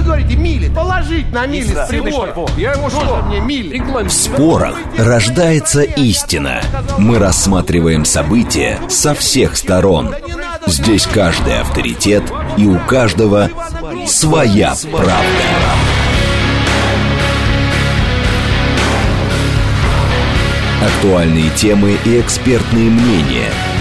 вы говорите мили. Положить на мили с Я ему что? мне мили. В спорах рождается истина. Мы рассматриваем события со всех сторон. Здесь каждый авторитет, и у каждого своя правда. Актуальные темы и экспертные мнения.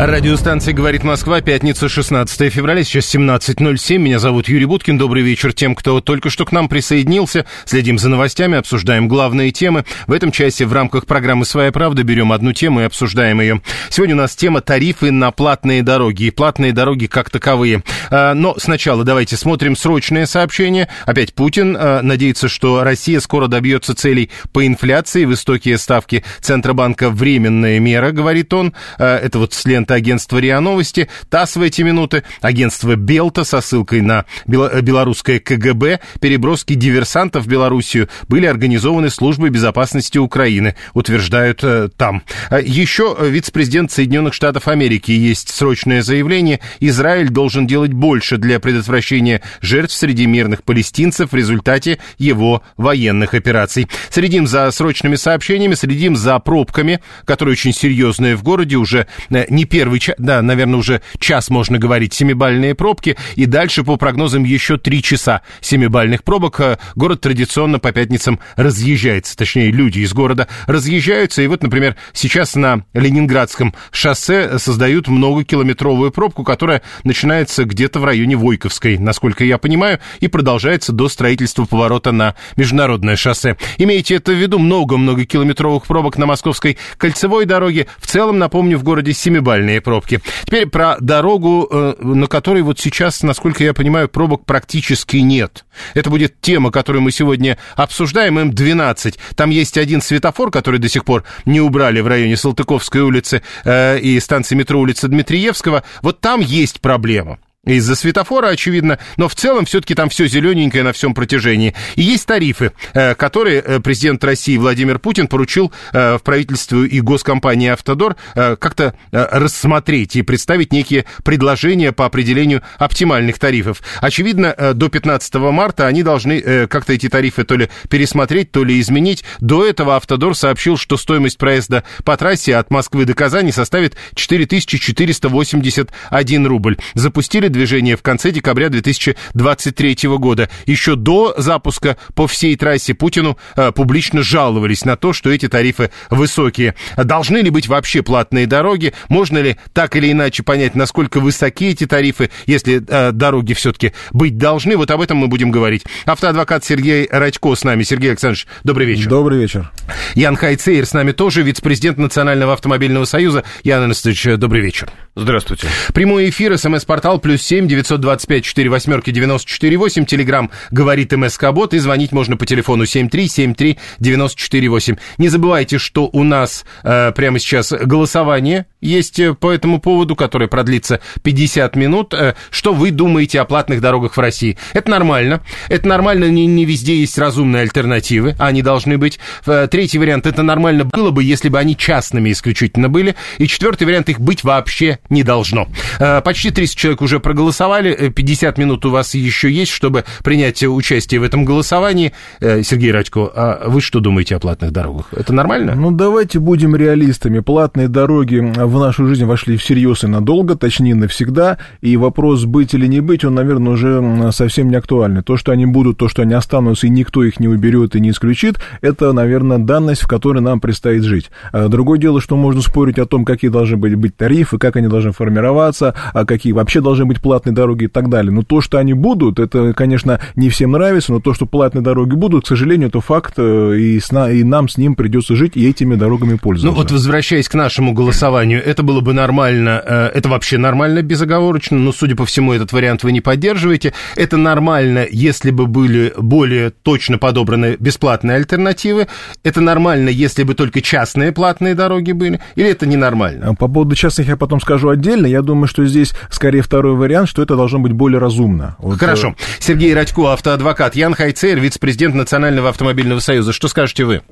Радиостанция «Говорит Москва», пятница, 16 февраля, сейчас 17.07. Меня зовут Юрий Буткин. Добрый вечер тем, кто только что к нам присоединился. Следим за новостями, обсуждаем главные темы. В этом часе в рамках программы «Своя правда» берем одну тему и обсуждаем ее. Сегодня у нас тема тарифы на платные дороги и платные дороги как таковые. А, но сначала давайте смотрим срочное сообщение. Опять Путин а, надеется, что Россия скоро добьется целей по инфляции. Высокие ставки Центробанка временная мера, говорит он. А, это вот с ленты это агентство РИА Новости, ТАСС в эти минуты, агентство Белта со ссылкой на белорусское КГБ, переброски диверсантов в Белоруссию были организованы службой безопасности Украины, утверждают э, там. А еще вице-президент Соединенных Штатов Америки есть срочное заявление. Израиль должен делать больше для предотвращения жертв среди мирных палестинцев в результате его военных операций. Следим за срочными сообщениями, следим за пробками, которые очень серьезные в городе, уже э, не первый первый час, да, наверное, уже час можно говорить, семибальные пробки, и дальше, по прогнозам, еще три часа семибальных пробок. Э, город традиционно по пятницам разъезжается, точнее, люди из города разъезжаются, и вот, например, сейчас на Ленинградском шоссе создают многокилометровую пробку, которая начинается где-то в районе Войковской, насколько я понимаю, и продолжается до строительства поворота на международное шоссе. Имейте это в виду, много-много километровых пробок на Московской кольцевой дороге. В целом, напомню, в городе семибальные реальные пробки. Теперь про дорогу, э, на которой вот сейчас, насколько я понимаю, пробок практически нет. Это будет тема, которую мы сегодня обсуждаем, М12. Там есть один светофор, который до сих пор не убрали в районе Салтыковской улицы э, и станции метро улицы Дмитриевского. Вот там есть проблема из-за светофора, очевидно, но в целом все-таки там все зелененькое на всем протяжении. И есть тарифы, э, которые э, президент России Владимир Путин поручил э, в правительству и госкомпании «Автодор» как-то рассмотреть и представить некие предложения по определению оптимальных тарифов. Очевидно, до 15 марта они должны как-то эти тарифы то ли пересмотреть, то ли изменить. До этого «Автодор» сообщил, что стоимость проезда по трассе от Москвы до Казани составит 4481 рубль. Запустили движение в конце декабря 2023 года. Еще до запуска по всей трассе Путину э, публично жаловались на то, что эти тарифы высокие. Должны ли быть вообще платные дороги? Можно ли так или иначе понять, насколько высоки эти тарифы, если э, дороги все-таки быть должны? Вот об этом мы будем говорить. Автоадвокат Сергей Радько с нами. Сергей Александрович, добрый вечер. Добрый вечер. Ян Хайцейр с нами тоже, вице-президент Национального автомобильного союза. Ян Анастасович, добрый вечер. Здравствуйте. Прямой эфир, смс-портал, плюс 7 925 4 восьмерки 94 8. Телеграмм говорит МСК Бот. И звонить можно по телефону 7373 94 8. Не забывайте, что у нас э, прямо сейчас голосование есть э, по этому поводу, которое продлится 50 минут. Э, что вы думаете о платных дорогах в России? Это нормально. Это нормально, не, не везде есть разумные альтернативы. Они должны быть. Э, третий вариант, это нормально было бы, если бы они частными исключительно были. И четвертый вариант, их быть вообще не должно. Э, почти 30 человек уже проголосовали проголосовали. 50 э, минут у вас еще есть, чтобы принять участие в этом голосовании. Э, Сергей Радько, а вы что думаете о платных дорогах? Это нормально? Ну, давайте будем реалистами. Платные дороги в нашу жизнь вошли всерьез и надолго, точнее, навсегда. И вопрос быть или не быть, он, наверное, уже совсем не актуальный. То, что они будут, то, что они останутся, и никто их не уберет и не исключит, это, наверное, данность, в которой нам предстоит жить. Другое дело, что можно спорить о том, какие должны быть, быть тарифы, как они должны формироваться, а какие вообще должны быть платные дороги и так далее. Но то, что они будут, это, конечно, не всем нравится, но то, что платные дороги будут, к сожалению, это факт, э, и, с, и нам с ним придется жить и этими дорогами пользоваться. Ну вот возвращаясь к нашему голосованию, это было бы нормально, э, это вообще нормально безоговорочно, но, судя по всему, этот вариант вы не поддерживаете. Это нормально, если бы были более точно подобраны бесплатные альтернативы. Это нормально, если бы только частные платные дороги были. Или это ненормально? По поводу частных я потом скажу отдельно. Я думаю, что здесь скорее второй вариант вариант, что это должно быть более разумно. Вот, Хорошо. Сергей Радько, автоадвокат. Ян Хайцер, вице-президент Национального автомобильного союза. Что скажете вы?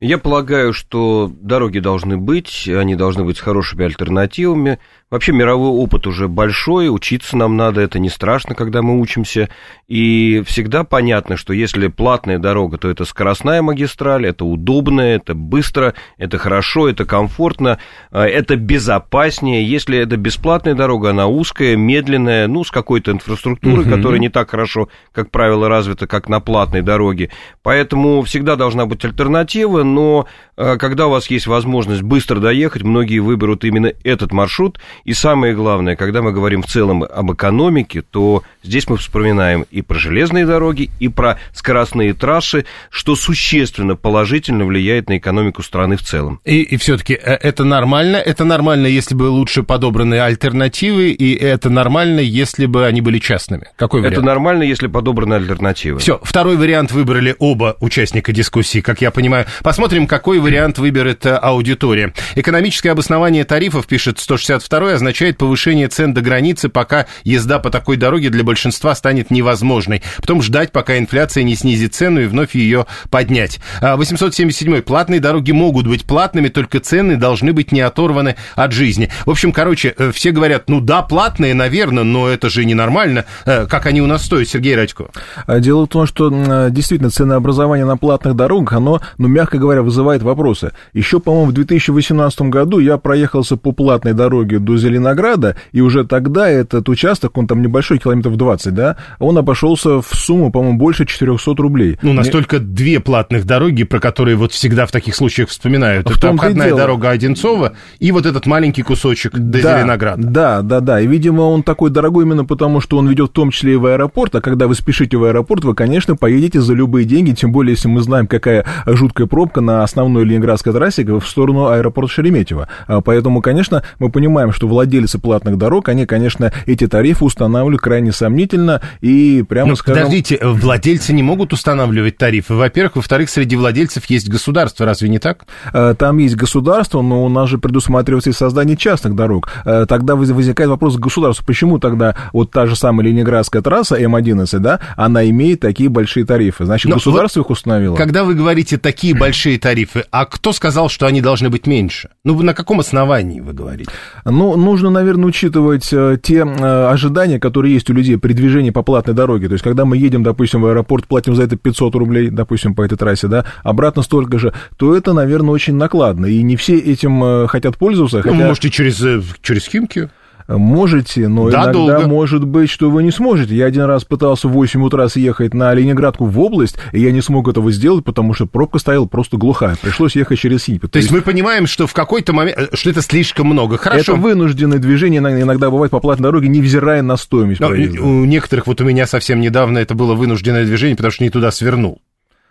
Я полагаю, что дороги должны быть, они должны быть с хорошими альтернативами. Вообще мировой опыт уже большой, учиться нам надо, это не страшно, когда мы учимся. И всегда понятно, что если платная дорога, то это скоростная магистраль, это удобно, это быстро, это хорошо, это комфортно, а, это безопаснее. Если это бесплатная дорога, она узкая, медленная, ну, с какой-то инфраструктурой, угу. которая не так хорошо, как правило, развита, как на платной дороге. Поэтому всегда должна быть альтернатива, но а, когда у вас есть возможность быстро доехать, многие выберут именно этот маршрут, и самое главное, когда мы говорим в целом об экономике, то здесь мы вспоминаем и про железные дороги, и про скоростные трассы, что существенно положительно влияет на экономику страны в целом. И, и все-таки э, это нормально? Это нормально, если бы лучше подобраны альтернативы, и это нормально, если бы они были частными? Какой вариант? Это нормально, если подобраны альтернативы. Все, второй вариант выбрали оба участника дискуссии, как я понимаю. Посмотрим, какой вариант выберет э, аудитория. Экономическое обоснование тарифов, пишет 162 означает повышение цен до границы, пока езда по такой дороге для большинства станет невозможной. Потом ждать, пока инфляция не снизит цену и вновь ее поднять. 877. А, Платные дороги могут быть платными, только цены должны быть не оторваны от жизни. В общем, короче, э, все говорят, ну да, платные, наверное, но это же ненормально. Э, как они у нас стоят, Сергей Радько? А, дело в том, что действительно ценообразование на платных дорогах, оно, ну, мягко говоря, вызывает вопросы. Еще, по-моему, в 2018 году я проехался по платной дороге до Зеленограда, и уже тогда этот участок, он там небольшой, километров 20, да, он обошелся в сумму, по-моему, больше 400 рублей. Ну, настолько Мне... две платных дороги, про которые вот всегда в таких случаях вспоминают. В Это обходная дорога Одинцова и вот этот маленький кусочек до да, Зеленограда. Да, да, да. И, видимо, он такой дорогой именно потому, что он ведет в том числе и в аэропорт, а когда вы спешите в аэропорт, вы, конечно, поедете за любые деньги, тем более, если мы знаем, какая жуткая пробка на основной ленинградской трассе в сторону аэропорта Шереметьево. А поэтому, конечно, мы понимаем, что владельцы платных дорог, они, конечно, эти тарифы устанавливают крайне сомнительно и прямо ну, скажем... Подождите, владельцы не могут устанавливать тарифы. Во-первых, во-вторых, среди владельцев есть государство, разве не так? Э, там есть государство, но у нас же предусматривается и создание частных дорог. Э, тогда возникает вопрос к государству, почему тогда вот та же самая Ленинградская трасса М11, да, она имеет такие большие тарифы? Значит, но государство вот их установило? Когда вы говорите такие большие тарифы, а кто сказал, что они должны быть меньше? Ну, на каком основании вы говорите? Ну, нужно, наверное, учитывать э, те э, ожидания, которые есть у людей при движении по платной дороге. То есть, когда мы едем, допустим, в аэропорт, платим за это 500 рублей, допустим, по этой трассе, да, обратно столько же, то это, наверное, очень накладно. И не все этим э, хотят пользоваться. Ну, хотя... можете через, через Химки. Можете, но да, иногда долго. может быть, что вы не сможете. Я один раз пытался в 8 утра съехать на Ленинградку в область, и я не смог этого сделать, потому что пробка стояла просто глухая. Пришлось ехать через Синьпи. То, То есть мы понимаем, что в какой-то момент, э, что это слишком много. Хорошо. Это вынужденное движение иногда бывает по платной дороге, невзирая на стоимость. Но, у некоторых, вот у меня совсем недавно это было вынужденное движение, потому что не туда свернул.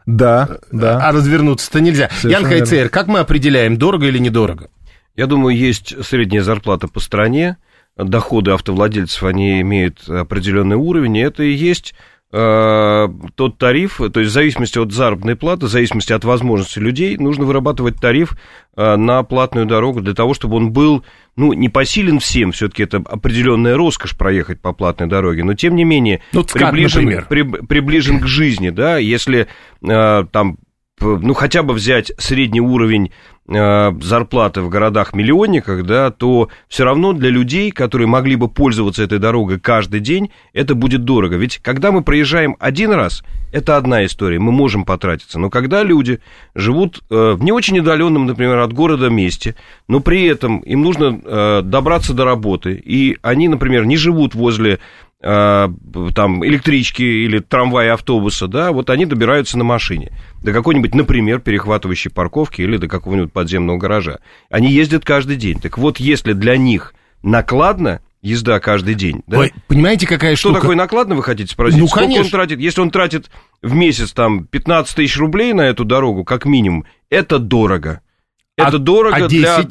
Да, да. А развернуться-то нельзя. Совершенно Ян Хайцер, как мы определяем, дорого или недорого? Я думаю, есть средняя зарплата по стране, доходы автовладельцев, они имеют определенный уровень, и это и есть э, тот тариф, то есть в зависимости от заработной платы, в зависимости от возможностей людей, нужно вырабатывать тариф э, на платную дорогу для того, чтобы он был, ну, не посилен всем, все-таки это определенная роскошь проехать по платной дороге, но тем не менее ну, приближен, при, приближен к жизни, да, если э, там ну, хотя бы взять средний уровень зарплаты в городах-миллионниках, да, то все равно для людей, которые могли бы пользоваться этой дорогой каждый день, это будет дорого. Ведь когда мы проезжаем один раз, это одна история, мы можем потратиться. Но когда люди живут э, в не очень удаленном, например, от города месте, но при этом им нужно э, добраться до работы, и они, например, не живут возле Э, там электрички или трамвая, автобуса, да, вот они добираются на машине до какой-нибудь, например, перехватывающей парковки или до какого-нибудь подземного гаража. Они ездят каждый день. Так вот, если для них накладно езда каждый день, да? Ой, понимаете, какая Что штука? такое накладно, вы хотите спросить? Ну, Сколько конечно. он тратит? Если он тратит в месяц там 15 тысяч рублей на эту дорогу, как минимум, это дорого. Это а, дорого а 10? для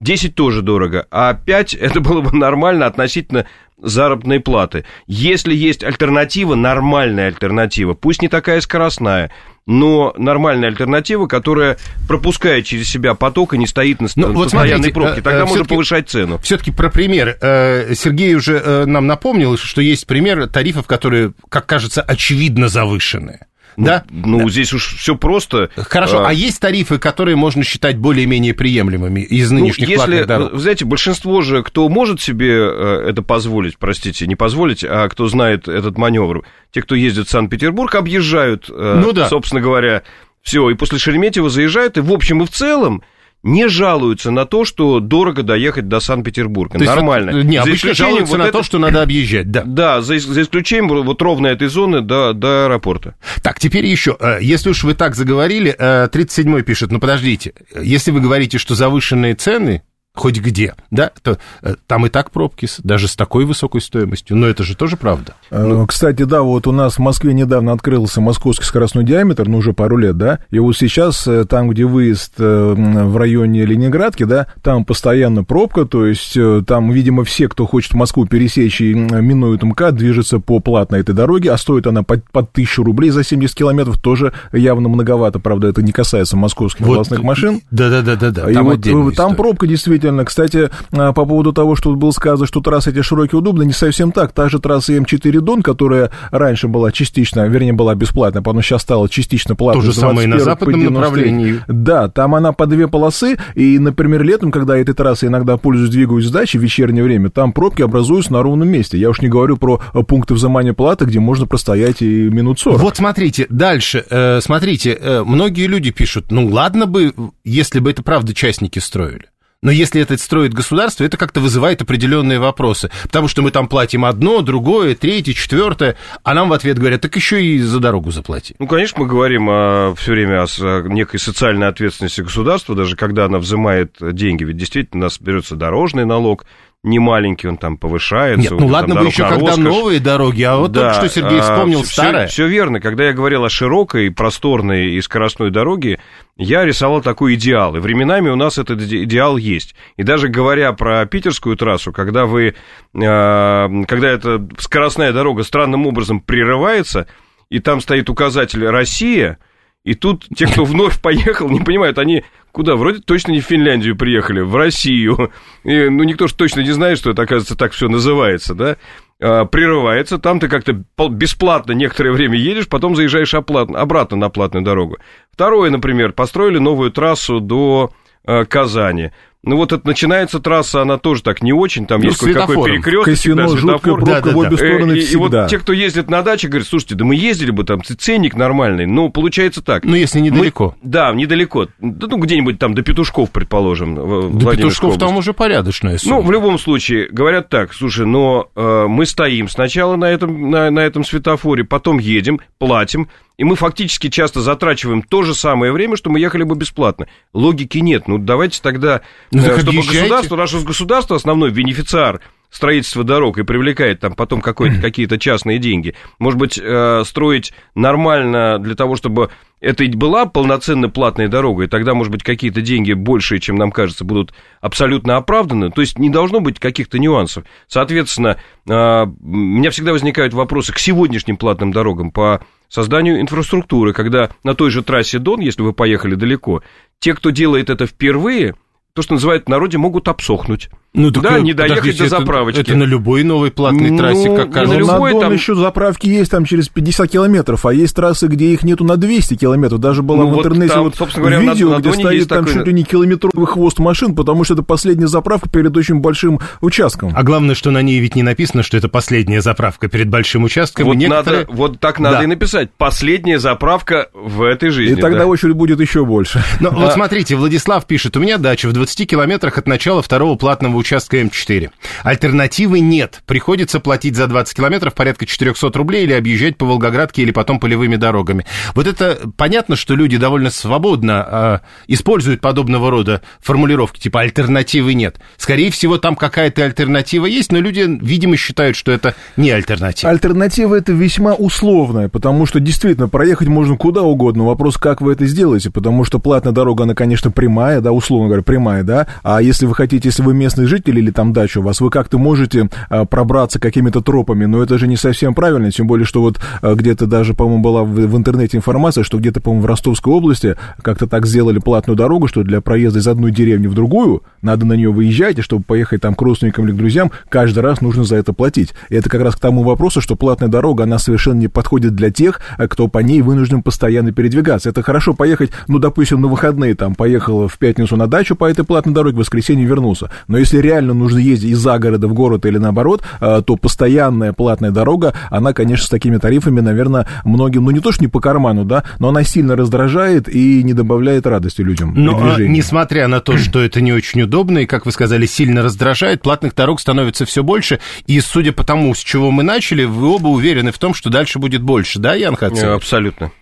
10 тоже дорого, а 5 это было бы нормально относительно заработной платы. Если есть альтернатива, нормальная альтернатива, пусть не такая скоростная, но нормальная альтернатива, которая пропускает через себя поток и не стоит на ну, вот постоянной смотрите, пробке, тогда э, можно повышать цену. Все-таки про пример. Э, Сергей уже э, нам напомнил, что есть пример тарифов, которые, как кажется, очевидно завышенные. Ну, да? Ну, да. здесь уж все просто. Хорошо, а, а есть тарифы, которые можно считать более-менее приемлемыми из ну, нынешних ну, если, платных дорог? Вы знаете, большинство же, кто может себе э, это позволить, простите, не позволить, а кто знает этот маневр, те, кто ездит в Санкт-Петербург, объезжают, э, ну, да. собственно говоря, все, и после Шереметьево заезжают, и в общем и в целом не жалуются на то, что дорого доехать до Санкт-Петербурга. Нормально. Не, за обычно жалуются вот на это... то, что надо объезжать, да. Да, за, за исключением вот ровно этой зоны до, до аэропорта. Так, теперь еще, э, если уж вы так заговорили, 37-й э, пишет, ну подождите, если вы говорите, что завышенные цены, хоть где, да, то э, там и так пробки, даже с такой высокой стоимостью, но это же тоже правда. Ну... Кстати, да, вот у нас в Москве недавно открылся московский скоростной диаметр, ну, уже пару лет, да, и вот сейчас э, там, где выезд в районе Ленинградки, да, там постоянно пробка, то есть там, видимо, все, кто хочет Москву пересечь и минует МКАД, движется по платной этой дороге, а стоит она под, под тысячу рублей за 70 километров, тоже явно многовато, правда, это не касается московских вот, областных машин. Да-да-да-да, там вот там история. пробка действительно действительно. Кстати, а, по поводу того, что было сказано, что трассы эти широкие удобны, не совсем так. Та же трасса М4 Дон, которая раньше была частично, вернее, была бесплатная, потом сейчас стала частично платной. То же самое и на западном направлении. Да, там она по две полосы, и, например, летом, когда этой трассой иногда пользуюсь, двигаюсь с дачи в вечернее время, там пробки образуются на ровном месте. Я уж не говорю про пункты взимания платы, где можно простоять и минут 40. Вот смотрите, дальше, э, смотрите, э, многие люди пишут, ну ладно бы, если бы это правда частники строили. Но если это строит государство, это как-то вызывает определенные вопросы. Потому что мы там платим одно, другое, третье, четвертое, а нам в ответ говорят, так еще и за дорогу заплати. Ну, конечно, мы говорим о, все время о некой социальной ответственности государства, даже когда она взимает деньги. Ведь действительно у нас берется дорожный налог, не маленький, он там повышается. Нет, ну ладно бы еще когда новые дороги, а вот да, только что Сергей а, вспомнил а, старое. Все, все верно. Когда я говорил о широкой, просторной и скоростной дороге, я рисовал такой идеал. И временами у нас этот идеал есть. И даже говоря про питерскую трассу, когда вы, а, когда эта скоростная дорога странным образом прерывается, и там стоит указатель «Россия», и тут те, кто вновь поехал, не понимают, они куда? Вроде точно не в Финляндию приехали, в Россию. И, ну, никто же точно не знает, что это, оказывается, так все называется, да? А, прерывается, там ты как-то бесплатно некоторое время едешь, потом заезжаешь обратно на платную дорогу. Второе, например, построили новую трассу до а, Казани. Ну вот это начинается трасса, она тоже так не очень, там ну, есть какой перекресток, Косино, да, жуткая пробка да, да, в обе стороны и, и вот те, кто ездит на даче, говорят, слушайте, да мы ездили бы там, ценник нормальный, но получается так. Ну если недалеко. Мы, да, недалеко, ну где-нибудь там до Петушков, предположим. До Петушков там уже порядочная сумма. Ну в любом случае, говорят так, слушай, но э, мы стоим сначала на этом, на, на этом светофоре, потом едем, платим, и мы фактически часто затрачиваем то же самое время, что мы ехали бы бесплатно. Логики нет. Ну, давайте тогда, ну, э, чтобы объезжайте. государство, наше государство, основной бенефициар строительства дорог и привлекает там потом какие-то частные деньги. Может быть, э, строить нормально для того, чтобы это и была полноценно платная дорога, и тогда, может быть, какие-то деньги большие, чем нам кажется, будут абсолютно оправданы. То есть не должно быть каких-то нюансов. Соответственно, э, у меня всегда возникают вопросы к сегодняшним платным дорогам по созданию инфраструктуры, когда на той же трассе Дон, если вы поехали далеко, те, кто делает это впервые, то, что называют в народе, могут обсохнуть. Ну, так, да, не доехать до заправочки. Это, это на любой новой платной ну, трассе, как кажется. На, любой, на Дон там... еще заправки есть там через 50 километров, а есть трассы, где их нету на 200 километров. Даже было ну, в интернете там, вот, вот говоря, видео, на, на где стоит там такой... чуть ли не километровый хвост машин, потому что это последняя заправка перед очень большим участком. А главное, что на ней ведь не написано, что это последняя заправка перед большим участком. Вот, некоторые... надо, вот так надо да. и написать. Последняя заправка в этой жизни. И тогда да. очередь будет еще больше. Но вот смотрите, Владислав пишет, у меня дача в 20 километрах от начала второго платного участка М4. 4. Альтернативы нет. Приходится платить за 20 километров порядка 400 рублей или объезжать по Волгоградке или потом полевыми дорогами. Вот это понятно, что люди довольно свободно э, используют подобного рода формулировки, типа альтернативы нет. Скорее всего, там какая-то альтернатива есть, но люди, видимо, считают, что это не альтернатива. Альтернатива это весьма условная, потому что действительно проехать можно куда угодно. Вопрос, как вы это сделаете, потому что платная дорога, она, конечно, прямая, да, условно говоря, прямая понимает, да, а если вы хотите, если вы местный житель или там дача у вас, вы как-то можете а, пробраться какими-то тропами, но это же не совсем правильно, тем более, что вот а, где-то даже, по-моему, была в, в интернете информация, что где-то, по-моему, в Ростовской области как-то так сделали платную дорогу, что для проезда из одной деревни в другую надо на нее выезжать, и чтобы поехать там к родственникам или к друзьям, каждый раз нужно за это платить. И это как раз к тому вопросу, что платная дорога, она совершенно не подходит для тех, кто по ней вынужден постоянно передвигаться. Это хорошо поехать, ну, допустим, на выходные, там, поехал в пятницу на дачу по этой платной дороге, в воскресенье вернулся. Но если реально нужно ездить из-за города в город или наоборот, э, то постоянная платная дорога, она, конечно, с такими тарифами, наверное, многим, ну, не то, что не по карману, да, но она сильно раздражает и не добавляет радости людям. Но, а, несмотря на то, что это не очень удобно и, как вы сказали, сильно раздражает, платных дорог становится все больше, и, судя по тому, с чего мы начали, вы оба уверены в том, что дальше будет больше, да, Ян Хацин? Абсолютно.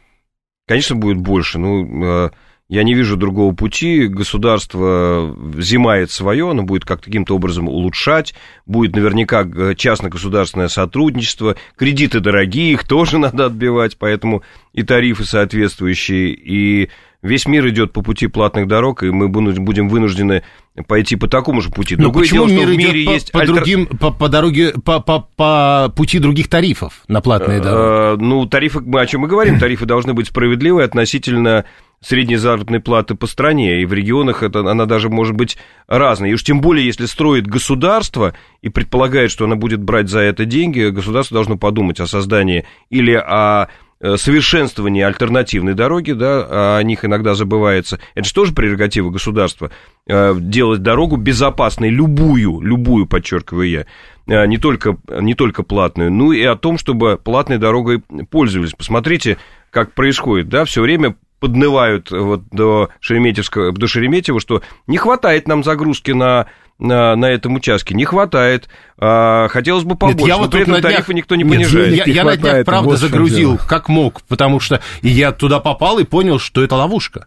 Конечно, будет больше. Ну, э, я не вижу другого пути. Государство взимает свое, оно будет как каким-то образом улучшать. Будет наверняка э, частно-государственное сотрудничество. Кредиты дорогие, их тоже надо отбивать, поэтому и тарифы соответствующие, и весь мир идет по пути платных дорог, и мы будем вынуждены пойти по такому же пути. Но Другое почему дело, мир в мире идет есть по, альтер... другим, по, по дороге, по, по, по пути других тарифов на платные дороги? Ну, тарифы, о чем мы говорим, тарифы должны быть справедливы относительно средней заработной платы по стране, и в регионах это, она даже может быть разной. И уж тем более, если строит государство и предполагает, что она будет брать за это деньги, государство должно подумать о создании или о Э, совершенствование альтернативной дороги, да, а о них иногда забывается. Это же тоже прерогатива государства, э, делать дорогу безопасной, любую, любую, подчеркиваю я, э, не только, не только платную, ну и о том, чтобы платной дорогой пользовались. Посмотрите, как происходит, да, все время поднывают вот до Шереметьевского, до Шереметьева, что не хватает нам загрузки на на, на этом участке не хватает. А, хотелось бы побольше, Нет, я но вот при этом тарифы днях... никто не Нет, понижает. Я, я на днях, правда, вот загрузил как мог, потому что я туда попал и понял, что это ловушка.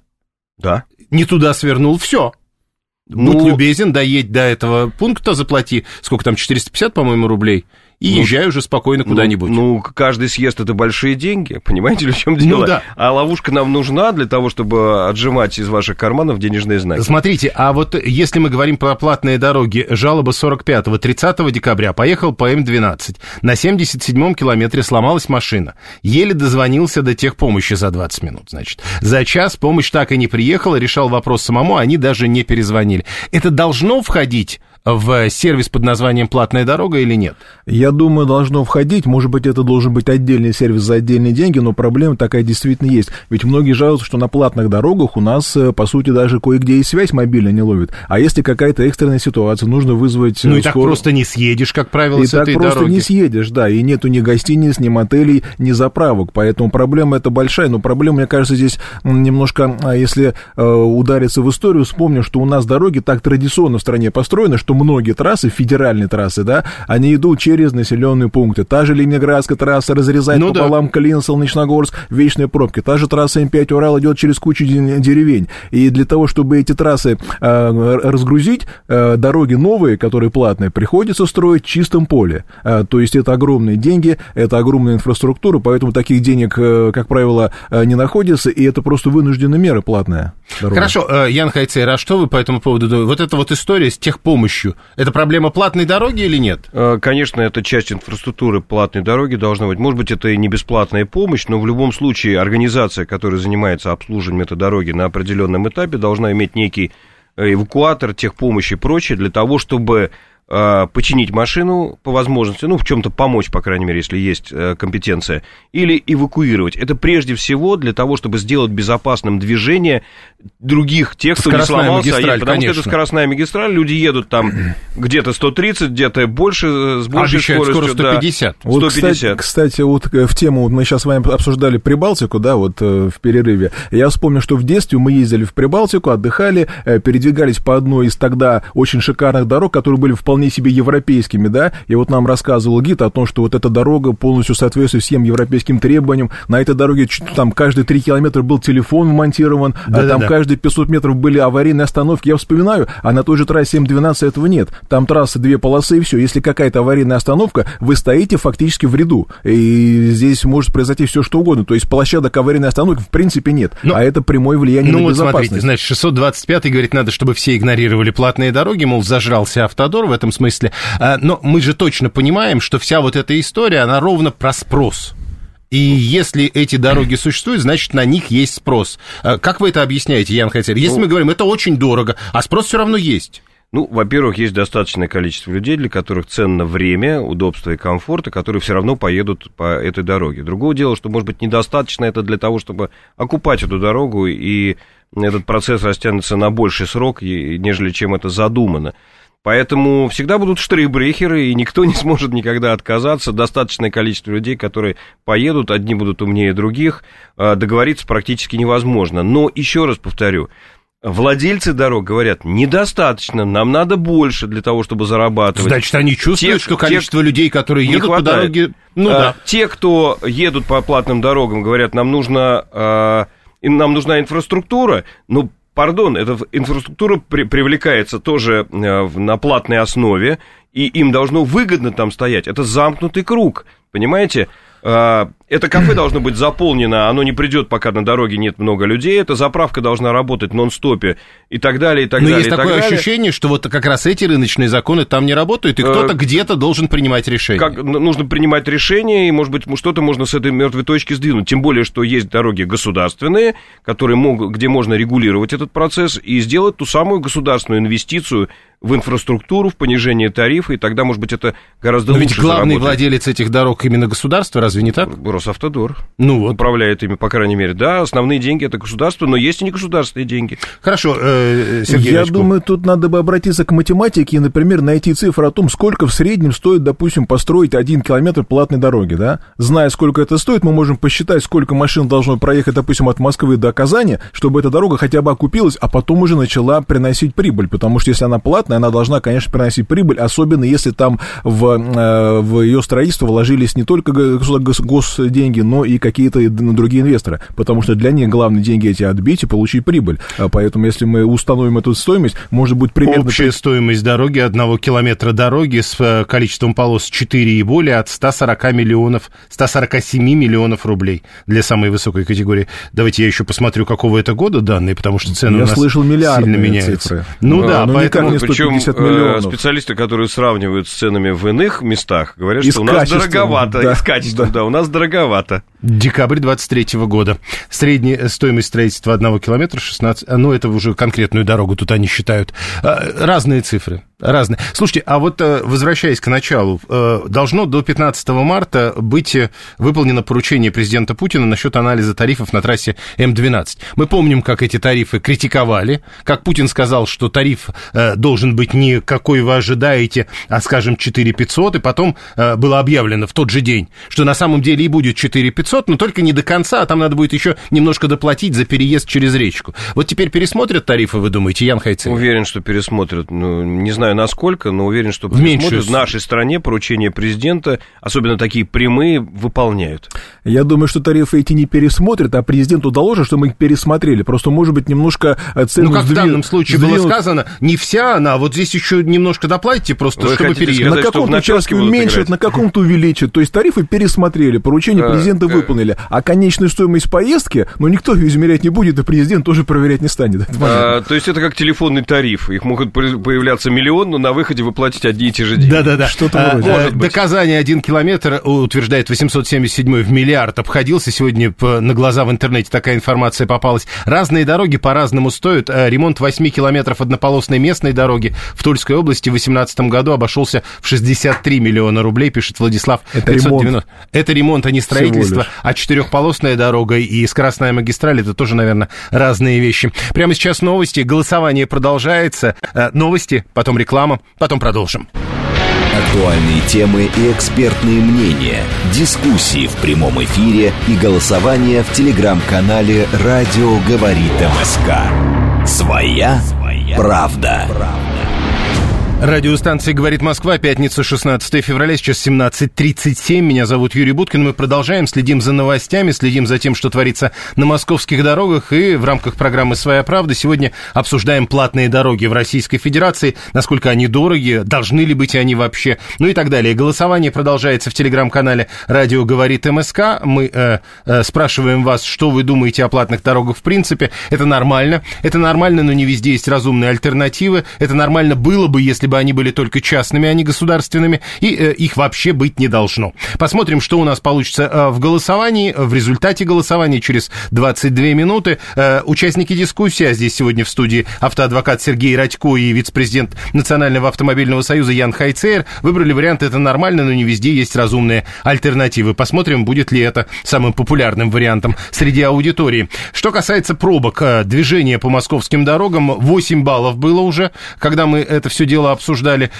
Да. Не туда свернул, все. Ну... Будь любезен, доедь до этого пункта, заплати, сколько там, 450, по-моему, рублей и ну, езжай уже спокойно ну, куда-нибудь. Ну, ну, каждый съезд это большие деньги, понимаете ли, в чем дело? Ну, да. А ловушка нам нужна для того, чтобы отжимать из ваших карманов денежные знаки. Смотрите, а вот если мы говорим про платные дороги, жалоба 45-го, 30 декабря, поехал по М12. На 77-м километре сломалась машина. Еле дозвонился до техпомощи за 20 минут, значит. За час помощь так и не приехала, решал вопрос самому, они даже не перезвонили. Это должно входить в сервис под названием «Платная дорога» или нет? Я думаю, должно входить. Может быть, это должен быть отдельный сервис за отдельные деньги, но проблема такая действительно есть. Ведь многие жалуются, что на платных дорогах у нас, э, по сути, даже кое-где и связь мобильная не ловит. А если какая-то экстренная ситуация, нужно вызвать... Э, ну и так просто не съедешь, как правило, и с так просто не съедешь, да. И нету ни гостиниц, ни мотелей, ни заправок. Поэтому проблема это большая. Но проблема, мне кажется, здесь немножко, а, если э, удариться в историю, вспомню, что у нас дороги так традиционно в стране построены, что что многие трассы, федеральные трассы, да, они идут через населенные пункты. Та же Ленинградская трасса разрезает ну, пополам да. Клин, Солнечногорск, вечные пробки. Та же трасса М5 Урал идет через кучу деревень. И для того, чтобы эти трассы э, разгрузить, э, дороги новые, которые платные, приходится строить в чистом поле. Э, то есть это огромные деньги, это огромная инфраструктура, поэтому таких денег, э, как правило, э, не находится, и это просто вынужденная мера платная. Дорога. Хорошо, э, Ян Хайцер, а что вы по этому поводу? Вот эта вот история с техпомощью, помощью. Это проблема платной дороги или нет? Э, конечно, это часть инфраструктуры платной дороги должна быть. Может быть, это и не бесплатная помощь, но в любом случае организация, которая занимается обслуживанием этой дороги на определенном этапе, должна иметь некий э, эвакуатор, техпомощь и прочее для того, чтобы починить машину по возможности, ну, в чем-то помочь, по крайней мере, если есть э, компетенция, или эвакуировать. Это прежде всего для того, чтобы сделать безопасным движение других тех, кто не сломался, а потому конечно. что это скоростная магистраль, люди едут там где-то 130, где-то больше, э, с большей Обещают скоростью. скоро 150. Да, вот, 150. Кстати, кстати, вот в тему, мы сейчас с вами обсуждали Прибалтику, да, вот в перерыве. Я вспомню, что в детстве мы ездили в Прибалтику, отдыхали, передвигались по одной из тогда очень шикарных дорог, которые были вполне вполне себе европейскими, да, и вот нам рассказывал гид о том, что вот эта дорога полностью соответствует всем европейским требованиям, на этой дороге там каждые 3 километра был телефон вмонтирован, да, а там да. каждые 500 метров были аварийные остановки, я вспоминаю, а на той же трассе М12 этого нет, там трассы две полосы и все, если какая-то аварийная остановка, вы стоите фактически в ряду, и здесь может произойти все что угодно, то есть площадок аварийной остановки в принципе нет, ну, а это прямое влияние ну, на вот безопасность. смотрите, значит, 625 говорит, надо, чтобы все игнорировали платные дороги, мол, зажрался автодор в этом смысле, а, но мы же точно понимаем, что вся вот эта история, она ровно про спрос. И если эти дороги существуют, значит, на них есть спрос. А, как вы это объясняете, Ян Хотель? Если ну, мы говорим, это очень дорого, а спрос все равно есть. Ну, во-первых, есть достаточное количество людей, для которых ценно время, удобство и комфорт, и которые все равно поедут по этой дороге. Другое дело, что, может быть, недостаточно это для того, чтобы окупать эту дорогу, и этот процесс растянется на больший срок, нежели чем это задумано. Поэтому всегда будут штрейбрехеры, и никто не сможет никогда отказаться. Достаточное количество людей, которые поедут, одни будут умнее других, а, договориться практически невозможно. Но еще раз повторю, Владельцы дорог говорят, недостаточно, нам надо больше для того, чтобы зарабатывать. Значит, они чувствуют, те, что количество те, людей, которые едут хватает. по дороге... Ну, а, да. Те, кто едут по платным дорогам, говорят, нам, нужно, а, нам нужна инфраструктура, но пардон, эта инфраструктура при, привлекается тоже э, на платной основе, и им должно выгодно там стоять. Это замкнутый круг, понимаете? А, это кафе должно быть заполнено, оно не придет, пока на дороге нет много людей, эта заправка должна работать нон-стопе и так далее, и так Но далее. есть такое далее. ощущение, что вот как раз эти рыночные законы там не работают, и кто-то э, где-то должен принимать решение. Как, нужно принимать решение, и, может быть, что-то можно с этой мертвой точки сдвинуть. Тем более, что есть дороги государственные, которые могут, где можно регулировать этот процесс и сделать ту самую государственную инвестицию в инфраструктуру, в понижение тарифа, и тогда, может быть, это гораздо Но лучше ведь главный заработает. владелец этих дорог именно государство, разве не так? Росавтодор. Ну вот. Управляет ими, по крайней мере. Да, основные деньги это государство, но есть и не государственные деньги. Хорошо, э, Сергей Я Рачков. думаю, тут надо бы обратиться к математике и, например, найти цифры о том, сколько в среднем стоит, допустим, построить один километр платной дороги, да? Зная, сколько это стоит, мы можем посчитать, сколько машин должно проехать, допустим, от Москвы до Казани, чтобы эта дорога хотя бы окупилась, а потом уже начала приносить прибыль, потому что если она платная, она должна, конечно, приносить прибыль, особенно если там в, э, в ее строительство вложились не только госденьги, но и какие-то другие инвесторы, потому что для них главные деньги эти отбить и получить прибыль. А поэтому, если мы установим эту стоимость, может быть примерно... Общая стоимость дороги, одного километра дороги с э, количеством полос 4 и более от 140 миллионов, 147 миллионов рублей для самой высокой категории. Давайте я еще посмотрю, какого это года данные, потому что цены я у нас слышал сильно меняются. Цифры. Ну, ну да, но поэтому... не Причем миллионов. специалисты, которые сравнивают с ценами в иных местах, говорят, и что у нас дороговато, да, и с качеством, да. да, у нас дороговато дороговато. Декабрь 23 года. Средняя стоимость строительства одного километра 16... Ну, это уже конкретную дорогу тут они считают. А, разные цифры. Разные. Слушайте, а вот э, возвращаясь к началу, э, должно до 15 марта быть э, выполнено поручение президента Путина насчет анализа тарифов на трассе М12. Мы помним, как эти тарифы критиковали, как Путин сказал, что тариф должен быть не какой вы ожидаете, а, скажем, 4 500, и потом было объявлено в тот же день, что на самом деле и будет 4 500, но только не до конца, а там надо будет еще немножко доплатить за переезд через речку. Вот теперь пересмотрят тарифы, вы думаете, Ян Хайцев? Уверен, что пересмотрят. Ну, не знаю, насколько, но уверен, что в, в нашей стране поручения президента, особенно такие прямые, выполняют. Я думаю, что тарифы эти не пересмотрят, а президенту доложат, что мы их пересмотрели. Просто, может быть, немножко цену Ну, как сдвинут, в данном случае сдвинут... было сказано, не вся она, вот здесь еще немножко доплатите просто, Вы чтобы переехать. На каком-то участке уменьшат, на каком-то увеличат. То есть тарифы пересмотрели, поручение президента выполнили. А конечную стоимость поездки, ну, никто ее измерять не будет, и президент тоже проверять не станет. А, то есть это как телефонный тариф. Их могут появляться миллион, но на выходе вы платите одни и те же деньги. Да-да-да. Что-то а, вроде. Может быть. Доказание один километр, утверждает 877 в миллиард, обходился. Сегодня на глаза в интернете такая информация попалась. Разные дороги по-разному стоят. Э, ремонт 8 километров однополосной местной дороги в Тульской области в 2018 году обошелся в 63 миллиона рублей, пишет Владислав. Это 590. ремонт. Это ремонт, а не строительство. А четырехполосная дорога и скоростная магистраль, это тоже, наверное, разные вещи. Прямо сейчас новости. Голосование продолжается. Э, новости, потом реклама потом продолжим. Актуальные темы и экспертные мнения, дискуссии в прямом эфире и голосование в телеграм-канале «Радио говорит МСК». Своя, Своя правда. правда. Радиостанция «Говорит Москва», пятница, 16 февраля, сейчас 17.37. Меня зовут Юрий Буткин. Мы продолжаем, следим за новостями, следим за тем, что творится на московских дорогах. И в рамках программы «Своя правда» сегодня обсуждаем платные дороги в Российской Федерации, насколько они дороги, должны ли быть они вообще, ну и так далее. Голосование продолжается в телеграм-канале «Радио говорит МСК». Мы э, э, спрашиваем вас, что вы думаете о платных дорогах в принципе. Это нормально. Это нормально, но не везде есть разумные альтернативы. Это нормально было бы, если бы они были только частными, а не государственными, и э, их вообще быть не должно. Посмотрим, что у нас получится э, в голосовании, в результате голосования через 22 минуты. Э, участники дискуссии, а здесь сегодня в студии автоадвокат Сергей Радько и вице-президент Национального автомобильного союза Ян Хайцер, выбрали вариант «это нормально, но не везде есть разумные альтернативы». Посмотрим, будет ли это самым популярным вариантом среди аудитории. Что касается пробок э, движения по московским дорогам, 8 баллов было уже, когда мы это все дело обсуждали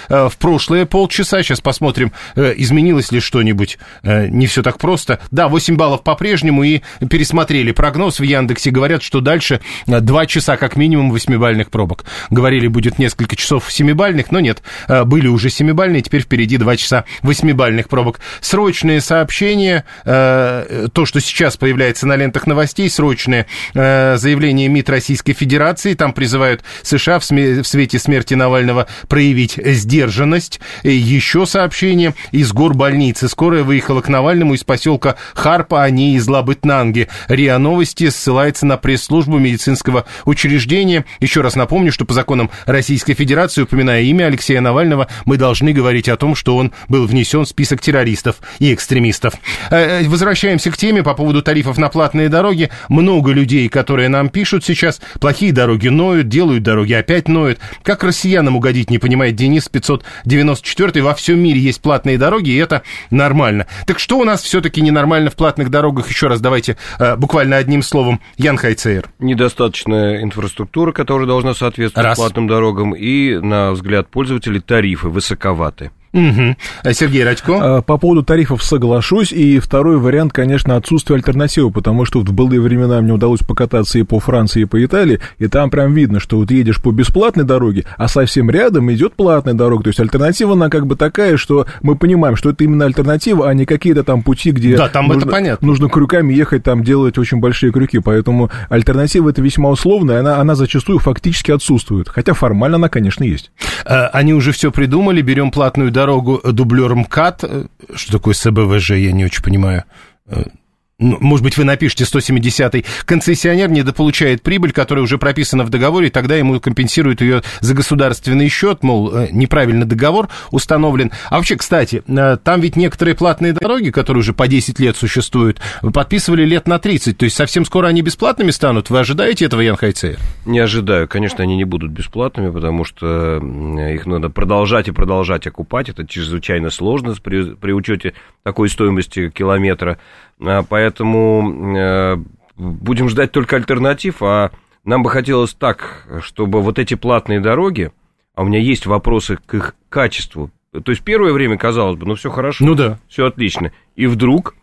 э, в прошлые полчаса. Сейчас посмотрим, э, изменилось ли что-нибудь. Э, не все так просто. Да, 8 баллов по-прежнему и пересмотрели прогноз в Яндексе. Говорят, что дальше 2 часа как минимум 8-бальных пробок. Говорили, будет несколько часов 7-бальных, но нет. Были уже 7-бальные, теперь впереди 2 часа 8-бальных пробок. Срочные сообщения, то, что сейчас появляется на лентах новостей, срочные заявления МИД Российской Федерации, там призывают США в свете смерти Навального проявить проявить сдержанность. Еще сообщение из горбольницы. Скорая выехала к Навальному из поселка Харпа, а не из Лабытнанги. РИА Новости ссылается на пресс-службу медицинского учреждения. Еще раз напомню, что по законам Российской Федерации, упоминая имя Алексея Навального, мы должны говорить о том, что он был внесен в список террористов и экстремистов. Э, э, возвращаемся к теме по поводу тарифов на платные дороги. Много людей, которые нам пишут сейчас, плохие дороги ноют, делают дороги опять ноют. Как россиянам угодить, не понимаю понимает Денис 594 во всем мире есть платные дороги, и это нормально. Так что у нас все-таки ненормально в платных дорогах? Еще раз давайте э, буквально одним словом. Ян Хайцейр. Недостаточная инфраструктура, которая должна соответствовать Раз. платным дорогам, и, на взгляд пользователей, тарифы высоковаты. Угу. Сергей Радько? А, по поводу тарифов соглашусь. И второй вариант, конечно, отсутствие альтернативы, потому что в былые времена мне удалось покататься и по Франции, и по Италии, и там прям видно, что вот едешь по бесплатной дороге, а совсем рядом идет платная дорога. То есть альтернатива, она как бы такая, что мы понимаем, что это именно альтернатива, а не какие-то там пути, где да, там нужно, это понятно. нужно крюками ехать, там делать очень большие крюки. Поэтому альтернатива это весьма условная, она, она зачастую фактически отсутствует. Хотя формально она, конечно, есть. Э, они уже все придумали, берем платную дорогу дорогу дублер МКАД. Что такое СБВЖ, я не очень понимаю. Э, ну, может быть, вы напишите 170-й, концессионер недополучает прибыль, которая уже прописана в договоре, и тогда ему компенсируют ее за государственный счет, мол, э, неправильно договор установлен. А вообще, кстати, э, там ведь некоторые платные дороги, которые уже по 10 лет существуют, подписывали лет на 30, то есть совсем скоро они бесплатными станут. Вы ожидаете этого, Ян Хайцеер? Не ожидаю. Конечно, они не будут бесплатными, потому что их надо продолжать и продолжать окупать. Это чрезвычайно сложно при, при учете такой стоимости километра. А, поэтому э, будем ждать только альтернатив, а нам бы хотелось так, чтобы вот эти платные дороги, а у меня есть вопросы к их качеству. То есть первое время казалось бы, ну все хорошо, ну да, все отлично, и вдруг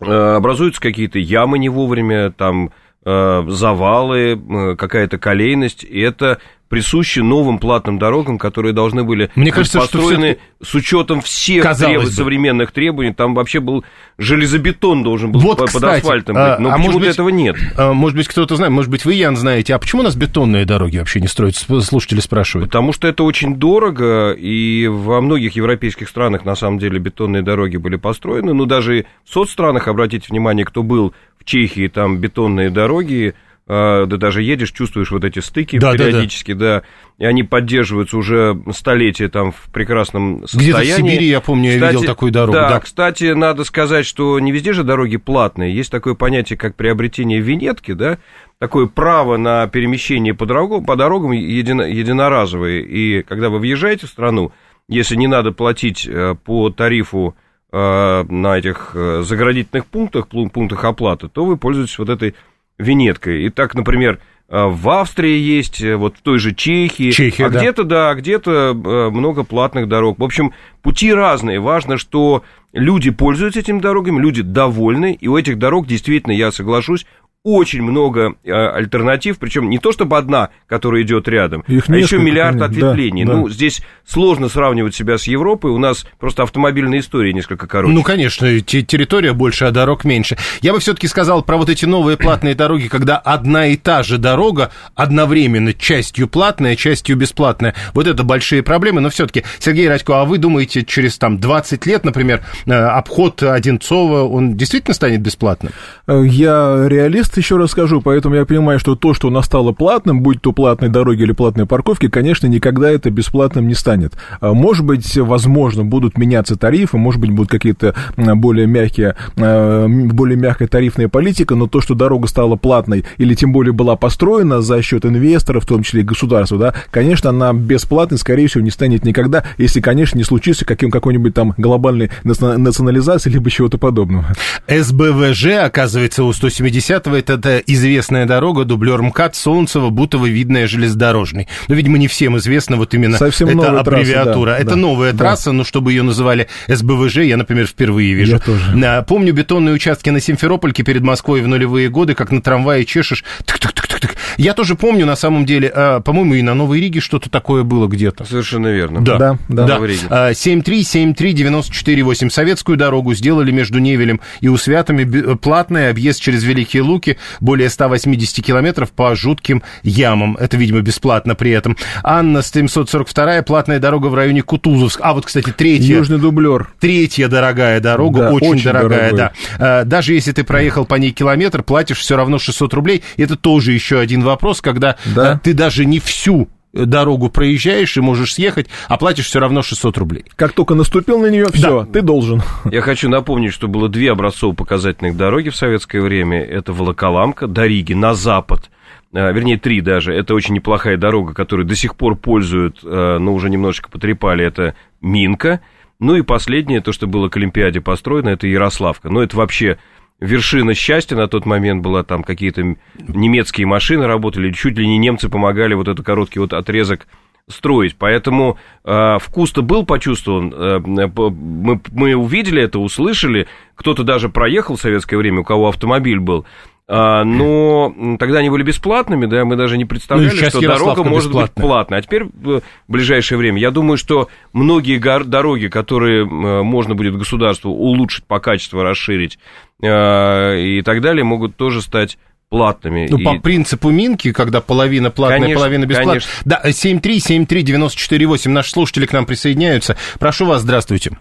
э, образуются какие-то ямы не вовремя, там э, завалы, какая-то колейность, и это присущи новым платным дорогам, которые должны были Мне быть кажется, построены с учетом всех треб... современных требований. Там вообще был железобетон должен был вот, под кстати, асфальтом быть, но а почему-то быть, этого нет. А, может быть, кто-то знает, может быть, вы, Ян, знаете, а почему у нас бетонные дороги вообще не строятся, слушатели спрашивают? Потому что это очень дорого, и во многих европейских странах, на самом деле, бетонные дороги были построены, ну, даже в соцстранах, обратите внимание, кто был в Чехии, там бетонные дороги, а, да даже едешь, чувствуешь вот эти стыки да, периодически, да, да. да, и они поддерживаются уже столетия там в прекрасном состоянии. Где-то в Сибири, я помню, кстати, я видел такую дорогу. Да, да, кстати, надо сказать, что не везде же дороги платные, есть такое понятие, как приобретение винетки, да, такое право на перемещение по, дорогам, по дорогам едино, единоразовое, и когда вы въезжаете в страну, если не надо платить э, по тарифу э, на этих э, заградительных пунктах, пунктах оплаты, то вы пользуетесь вот этой винеткой. И так, например, э, в Австрии есть, э, вот в той же Чехии. Чехия, а да. где-то, да, где-то э, много платных дорог. В общем, пути разные. Важно, что люди пользуются этими дорогами, люди довольны, и у этих дорог действительно, я соглашусь, очень много э, альтернатив, причем не то чтобы одна, которая идет рядом, Их а еще миллиард конечно. ответвлений. Да, ну, да. здесь сложно сравнивать себя с Европой, у нас просто автомобильная история несколько короче. Ну, конечно, те- территория больше, а дорог меньше. Я бы все-таки сказал про вот эти новые платные дороги, когда одна и та же дорога одновременно частью платная, частью бесплатная. Вот это большие проблемы, но все-таки, Сергей Радько, а вы думаете, через там 20 лет, например, э, обход Одинцова, он действительно станет бесплатным? Э, Я реалист, еще раз скажу, поэтому я понимаю, что то, что у нас стало платным, будь то платные дороги или платные парковки, конечно, никогда это бесплатным не станет. А, Может быть, возможно, будут меняться тарифы, может быть, будут какие-то более мягкие, м, более мягкая тарифная политика, но то, что дорога стала платной или тем более была построена за счет инвесторов, в том числе и государства, да, конечно, она бесплатной, скорее всего, не станет никогда, если, конечно, не случится каким, какой-нибудь там глобальной национа- национализации, либо чего-то подобного. СБВЖ, оказывается, у 170-го, это, это известная дорога, дублер МКАД, Солнцево, Бутово, видная железнодорожный. Но, видимо, не всем известно вот именно Совсем эта новая трасса, аббревиатура. да, это да, новая да. трасса, но чтобы ее называли СБВЖ, я, например, впервые вижу. Я тоже. Помню бетонные участки на Симферопольке перед Москвой в нулевые годы, как на трамвае чешешь. Тык-тык-тык-тык. Я тоже помню, на самом деле, а, по-моему, и на Новой Риге что-то такое было где-то. Совершенно верно. Да, Да, да. да. Новой Риге. А, 7373948. Советскую дорогу сделали между Невелем и Усвятами. б- Платный объезд через Великие Луки. Более 180 километров по жутким ямам. Это, видимо, бесплатно при этом. Анна 742 платная дорога в районе Кутузовск. А вот, кстати, третья. Южный дублер. Третья дорогая дорога, Да, очень, очень дорогая, дорогой. да. А, Даже если ты проехал по ней километр, платишь все равно 600 рублей. Это тоже еще один вопрос, когда Да. а, ты даже не всю дорогу проезжаешь и можешь съехать, а платишь все равно 600 рублей. Как только наступил на нее, все, ты должен. Я хочу напомнить, что было две образцово-показательных дороги в советское время. Это Волоколамка до Риги на запад. А, Вернее, три даже. Это очень неплохая дорога, которую до сих пор пользуют, а, но уже немножечко потрепали. Это Минка. Ну и последнее, то, что было к Олимпиаде построено, это Ярославка. Но это вообще вершина счастья на тот момент была. Там какие-то немецкие машины работали, чуть ли не немцы помогали вот этот короткий вот отрезок строить. Поэтому э, вкус-то был почувствован. Э, мы, мы увидели это, услышали. Кто-то даже проехал в советское время, у кого автомобиль был. А, но тогда они были бесплатными, да, мы даже не представляли, Ну что Ярославка дорога может быть бесплатная. платной. А теперь в ближайшее время, я думаю, что многие гор- дороги, которые м, можно будет государству улучшить по качеству, расширить э, и так далее, могут тоже стать платными. Ну, И- по принципу Минки, когда половина платная, Конечно, половина бесплатная. конечно. Да, 7373948. Наши слушатели к нам присоединяются. Прошу вас, здравствуйте.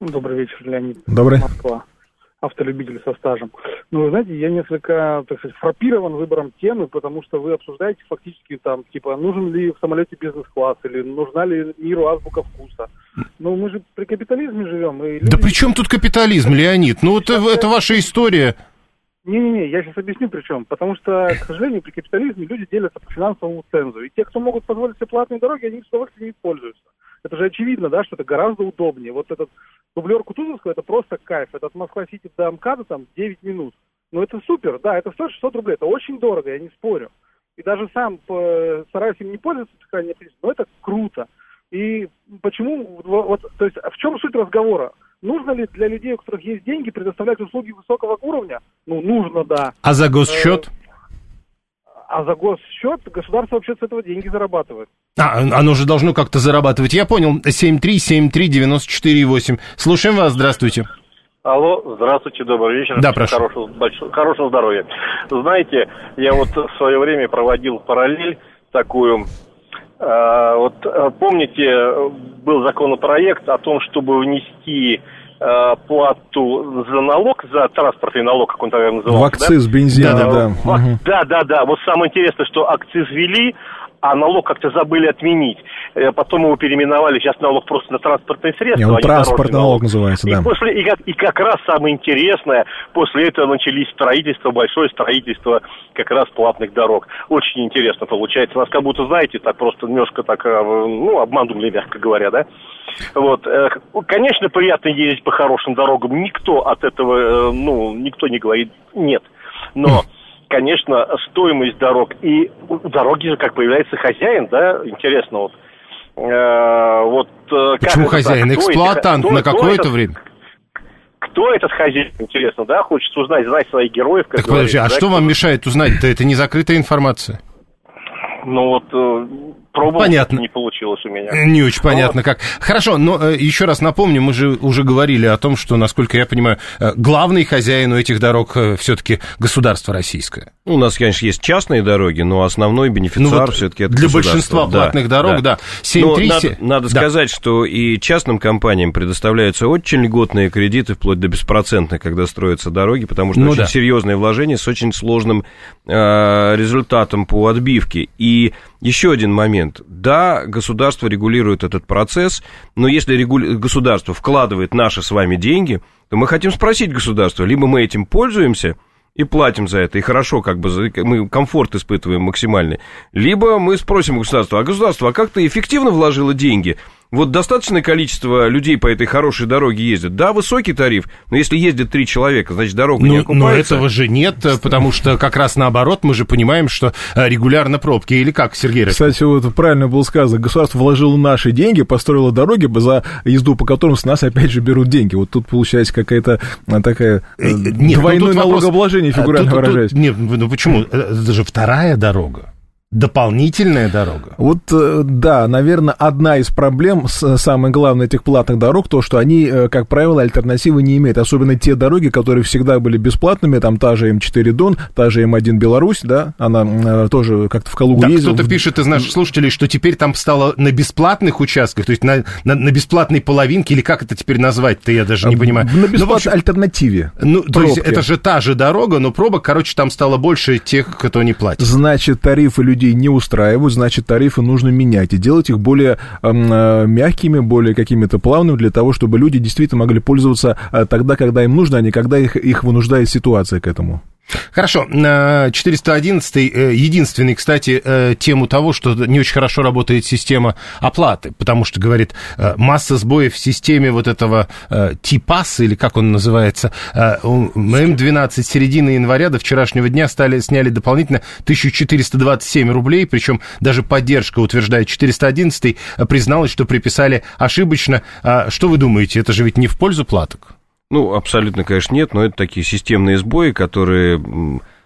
Добрый вечер, Леонид. Добрый. Москва. Автолюбитель со стажем. Ну, вы знаете, я несколько, так сказать, фрапирован выбором темы, потому что вы обсуждаете фактически там, типа, нужен ли в самолете бизнес-класс или нужна ли миру азбука вкуса. Ну, мы же при капитализме живем. И люди... Да при чем тут капитализм, Леонид? Ну, это, это ваша история. Не-не-не, я сейчас объясню при чем. Потому что, к сожалению, при капитализме люди делятся по финансовому цензу. И те, кто могут позволить себе платные дороги, они с удовольствием ими пользуются. Это же очевидно, да, что это гораздо удобнее. Вот этот дублер Кутузовского, это просто кайф. Это от Москва-Сити до МКАДа там 9 минут. Ну, это супер, да, это стоит 600 рублей. Это очень дорого, я не спорю. И даже сам э, стараюсь им не пользоваться, но это круто. И почему, вот, то есть, а в чем суть разговора? Нужно ли для людей, у которых есть деньги, предоставлять услуги высокого уровня? Ну, нужно, да. А за госсчет? А за госсчет государство вообще с этого деньги зарабатывает. А, оно же должно как-то зарабатывать. Я понял. 7373948. Слушаем вас, здравствуйте. Алло, здравствуйте, добрый вечер. Да, прошу. Хорошего, большого, хорошего здоровья. Знаете, я вот в свое время проводил параллель такую. Э, вот помните, был законопроект о том, чтобы внести э, плату за налог, за транспортный налог, как он тогда назывался. В акциз бензина, Да, да. да. Мгм. Да, да, да. Вот самое интересное, что акциз ввели, а налог как-то забыли отменить. Э, Потом его переименовали, сейчас налог просто на транспортные средства. Не, он а транспортный дорожный налог называется, и, да. после, и, как, и как раз самое интересное, после этого начались строительство, большое строительство как раз платных дорог. Очень интересно получается. Нас как будто, знаете, так просто немножко так, э, ну, обманули, мягко говоря, да? Вот. э, Конечно, приятно ездить по хорошим дорогам. Никто от этого, ну, никто не говорит нет. Но конечно, стоимость дорог. И у дороги же как появляется хозяин, да, интересно вот. Э, вот э, как Почему это так? хозяин? Кто Эксплуатант кто- на какое-то время? кто этот хозяин, интересно, да, хочется узнать, знать своих героев. так подожди, а что вам мешает узнать-то? Это не закрытая информация. Ну вот э, пробовал, Понятно. не получилось у меня. Не очень понятно как. Хорошо, но э, еще раз напомню, мы же уже говорили о том, что, насколько я понимаю, э, главный хозяин у этих дорог все-таки государство российское. Ну, у нас, конечно, есть частные дороги, но основной бенефициар Ну, вот все-таки это для государство. большинства Да, платных дорог, да. Но 7-3, надо, надо да. сказать, что и частным компаниям предоставляются очень льготные кредиты, вплоть до беспроцентных, когда строятся дороги, потому что Ну очень да. серьезные вложения с очень сложным э, результатом по отбивке. И еще один момент. Да, государство регулирует этот процесс, но если регули- государство вкладывает наши с вами деньги, то мы хотим спросить государство, либо мы этим пользуемся и платим за это, и хорошо, как бы мы комфорт испытываем максимальный, либо мы спросим у государства, а государство, а как ты эффективно вложило деньги? Вот достаточное количество людей по этой хорошей дороге ездят. Да, высокий тариф, но если ездит три человека, значит, дорога не Ну, но окупается. этого же нет, э, потому что как раз наоборот, мы же понимаем, что э, регулярно пробки. Или как, Сергей Кстати, вот правильно было сказано, государство вложило наши деньги, построило дороги, за езду по которым с нас опять же берут деньги. Вот тут получается какая-то такая э, Э, нет, ну, двойное вопрос- налогообложение, фигурально тут- тут- выражаясь. Нет, ну почему? Э, Это же вторая дорога. Дополнительная дорога. Вот, э, да, наверное, одна из проблем, с- самое главное, этих платных дорог, то, что они, э, как правило, альтернативы не имеют. Особенно те дороги, которые всегда были бесплатными, там та же М4 Дон, та же М1 Беларусь, да, она э, тоже как-то в Калугу Да, ездила. кто-то пишет из наших слушателей, что теперь там стало на бесплатных участках, то есть на, на, на бесплатной половинке, или как это теперь назвать-то, я даже не понимаю. На Ну, бесплатной общем, альтернативе. ну, то есть пробки. это же та же дорога, но пробок, короче, там стало больше тех, кто не платит. Значит, тарифы людей не устраивают, значит, тарифы нужно менять и делать их более эм, э, мягкими, более какими-то плавными, для того, чтобы люди действительно могли пользоваться э, тогда, когда им нужно, а не когда их, их вынуждает ситуация к этому. Хорошо, на 411 э, единственный, кстати, э, тему того, что не очень хорошо работает система оплаты, потому что, говорит, э, масса сбоев в системе вот этого ТИПАС, или как он называется, э, у М12 с середины января до вчерашнего дня стали, сняли дополнительно 1427 рублей, причем даже поддержка, утверждает 411, э, призналась, что приписали ошибочно. А что вы думаете, это же ведь не в пользу платок? Ну, абсолютно, конечно, нет, но это такие системные сбои, которые...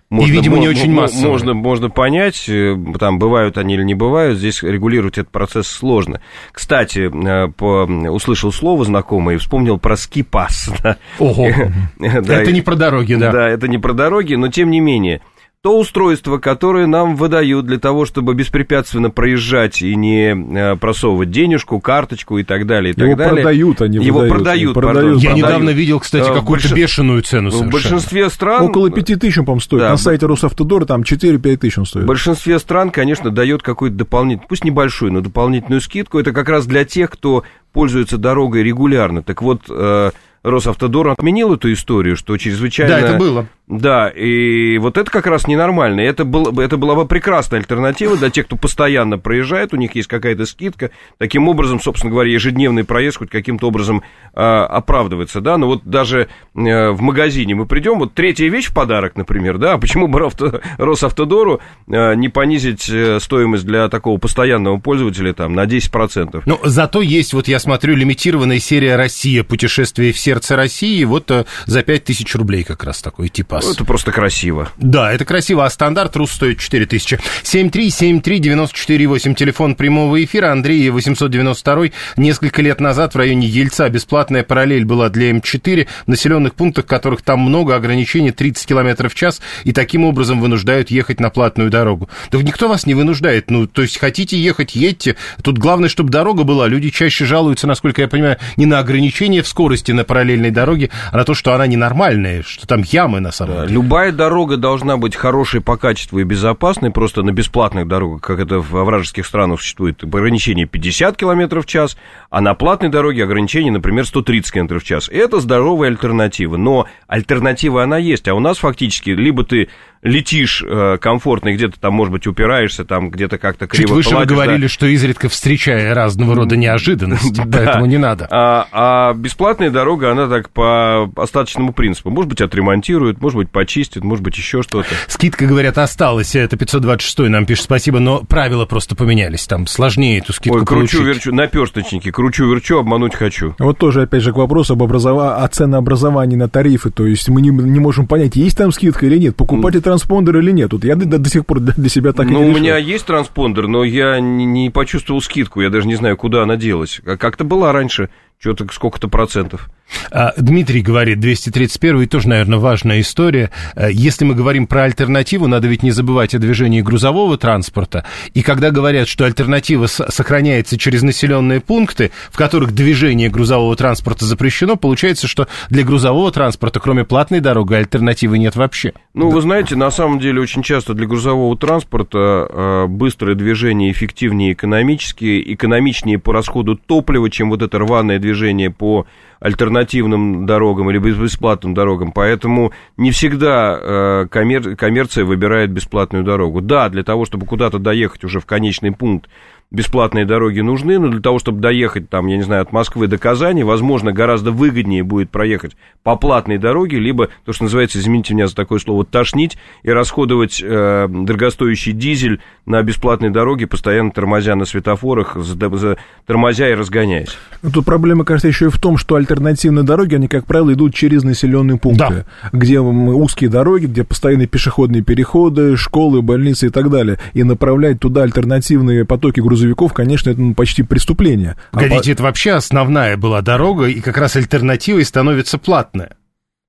Можно, видимо, не очень массовые. Можно, можно понять, э, там бывают они или не бывают, здесь регулировать этот процесс сложно. Кстати, э, по, услышал слово знакомое и вспомнил про скипас. Ого, Да, это и- не про дороги, да. Да, это не про дороги, но тем не менее. То устройство, которое нам выдают для того, чтобы беспрепятственно проезжать и не э, просовывать денежку, карточку и так далее, и так Его далее. продают, они Его выдают. продают, Продают, пардон, Я продают. недавно видел, кстати, Э, в какую-то большин- бешеную цену В совершенно. большинстве стран... Около 5 тысяч, он, по-моему, стоит. Да, На сайте Росавтодора там 4-5 тысяч он стоит. В большинстве стран, конечно, дает какую-то дополнительную, пусть небольшую, но дополнительную скидку. Это как раз для тех, кто пользуется дорогой регулярно. Так вот, э, Росавтодор отменил эту историю, что чрезвычайно... Да, это было. Да, и вот это как раз ненормально. Это, был, бы- это была бы прекрасная альтернатива для тех, кто постоянно проезжает, у них есть какая-то скидка. Таким образом, собственно говоря, ежедневный проезд хоть каким-то образом а, оправдывается, да. Но вот даже э, в магазине мы придем, вот третья вещь в подарок, например, да, а почему бы Равто- Росавтодору э, не понизить э, стоимость для такого постоянного пользователя там на 10%? Но зато есть, вот я смотрю, лимитированная серия «Россия. Путешествие в сердце России». Вот э, за 5000 рублей как раз такой типас. Ну, это просто красиво. Да, это красиво, а стандарт РУС стоит 4000. 7373948, телефон прямого эфира, Андрей 892. Несколько лет назад в районе Ельца бесплатная параллель была для М4, в населенных пунктах, которых там много, ограничений 30 км в час, и таким образом вынуждают ехать на платную дорогу. Да никто вас не вынуждает, ну, то есть хотите ехать, едьте. Тут главное, чтобы дорога была. Люди чаще жалуются, насколько я понимаю, не на ограничение в скорости на параллельной дороге, а на то, что она ненормальная, что там ямы на самом Да. Любая дорога должна быть хорошей по качеству и безопасной. Просто на бесплатных дорогах, как это в вражеских странах существует, ограничение 50 км в час, а на платной дороге ограничение, например, 130 км в час. Это здоровая альтернатива. Но альтернатива она есть. А у нас фактически либо ты летишь э, комфортно, и где-то там, может быть, упираешься, там где-то как-то криво Чуть выше вы кладешь, да. говорили, что изредка встречая разного рода неожиданности, Да. поэтому не надо. А, а бесплатная дорога, она так по остаточному принципу. Может быть, отремонтируют, может быть, почистят, может быть, еще что-то. Скидка, говорят, осталась, это 526 нам пишет, спасибо, но правила просто поменялись, там сложнее эту скидку Ой, получить. кручу-верчу, наперсточники, кручу-верчу, обмануть хочу. Вот тоже, опять же, к вопросу об образова... о ценообразовании на тарифы. То есть мы не, не можем понять, есть там скидка или нет, покупать ли транспондер или нет. Вот я до, до сих пор для, себя так и ну, не у решил. меня есть транспондер, но я не, не почувствовал скидку, я даже не знаю, куда она делась. Как-то была раньше, что-то сколько-то процентов. А, Дмитрий говорит, 231 тоже, наверное, важная история. Э, Если мы говорим про альтернативу, надо ведь не забывать о движении грузового транспорта. И когда говорят, что альтернатива сохраняется через населенные пункты, в которых движение грузового транспорта запрещено, получается, что для грузового транспорта, кроме платной дороги, альтернативы нет вообще. Ну, вы знаете, на самом деле очень часто для грузового транспорта э, быстрое движение эффективнее экономически, экономичнее по расходу топлива, чем вот это рваное движение по альтернативным дорогам или бесплатным дорогам. Поэтому не всегда э, коммер- коммерция выбирает бесплатную дорогу. Да, для того, чтобы куда-то доехать уже в конечный пункт, бесплатные дороги нужны, но для того, чтобы доехать, там, я не знаю, от Москвы до Казани, возможно, гораздо выгоднее будет проехать по платной дороге, либо то, что называется, извините меня за такое слово, тошнить и расходовать э, дорогостоящий дизель на бесплатной дороге, постоянно тормозя на светофорах, за- за- тормозя и разгоняясь. Ну, Тут проблема, кажется, еще и в том, что альтернативные дороги, они, как правило, идут через населенные пункты, где м, узкие дороги, где постоянные пешеходные переходы, школы, больницы и так далее. И направлять туда альтернативные потоки грузовиков, конечно, это ну, почти преступление. А по- Погодите, это вообще основная была дорога, и как раз альтернативой становится платная.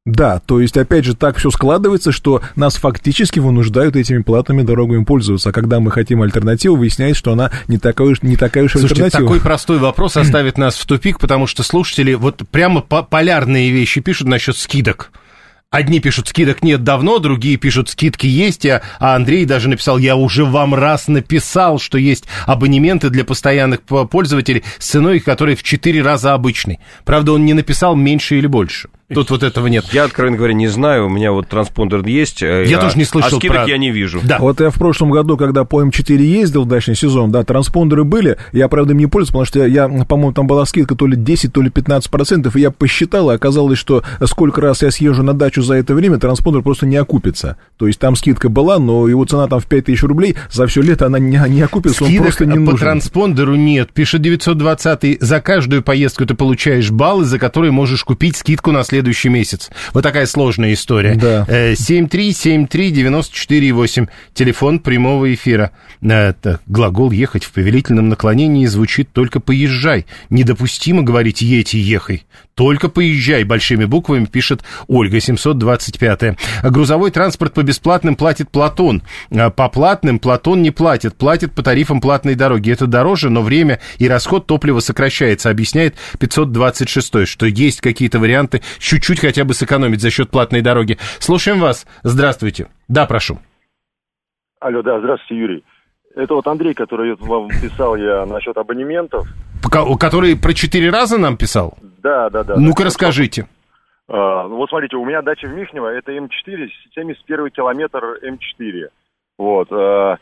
Да, то есть, опять же, так все складывается, что нас фактически вынуждают этими платными дорогами пользоваться. А когда мы хотим альтернативу, выясняется, что она не такая уж, не такая уж Слушайте, альтернатива. такой простой вопрос оставит нас в тупик, потому что слушатели вот прямо по- полярные вещи пишут насчет скидок. Одни пишут, скидок нет давно, другие пишут, скидки есть, а, а Андрей даже написал, я уже вам раз написал, что есть абонементы для постоянных пользователей с ценой, которая в 4 раза обычной. Правда, он не написал меньше или больше. Тут вот этого нет. Я, откровенно говоря, не знаю, у меня вот транспондер есть. э, Я а- тоже не слышал А скидок про- я не вижу. Да. Вот я в прошлом году, когда по М4 ездил в дачный сезон, да, транспондеры были, я, правда, им не пользовался, потому что я, я, по-моему, там была скидка то ли 10, то ли 15 процентов, и я посчитал, и оказалось, что сколько раз я съезжу на дачу за это время, транспондер просто не окупится. То есть там скидка была, но его цена там в 5000 рублей, за все лето она не, не окупится, он Скидок просто не по нужен. транспондеру нет. Пишет 920 за каждую поездку ты получаешь баллы, за которые можешь купить скидку на следующий месяц. Вот такая сложная история. Да. Э, 7373948, телефон прямого эфира. Э, так, глагол «ехать» в повелительном наклонении звучит только «поезжай». Недопустимо говорить «едь и ехай». Только «поезжай» большими буквами пишет Ольга, 725 Грузовой транспорт по бесплатным платит Платон. А По платным Платон не платит. Платит по тарифам платной дороги. Это дороже, но время и расход топлива сокращается, объясняет 526 что есть какие-то варианты чуть-чуть хотя бы сэкономить за счет платной дороги. Слушаем вас. Здравствуйте. Да, прошу. Алло, да, здравствуйте, Юрий. Это вот Андрей, который вам писал я насчет абонементов. Ко- Который про четыре раза нам писал? Да, да, да. Ну-ка, расскажите. А, вот смотрите, у меня дача в Михнево, это М4, 71 километр М4. Вот. а,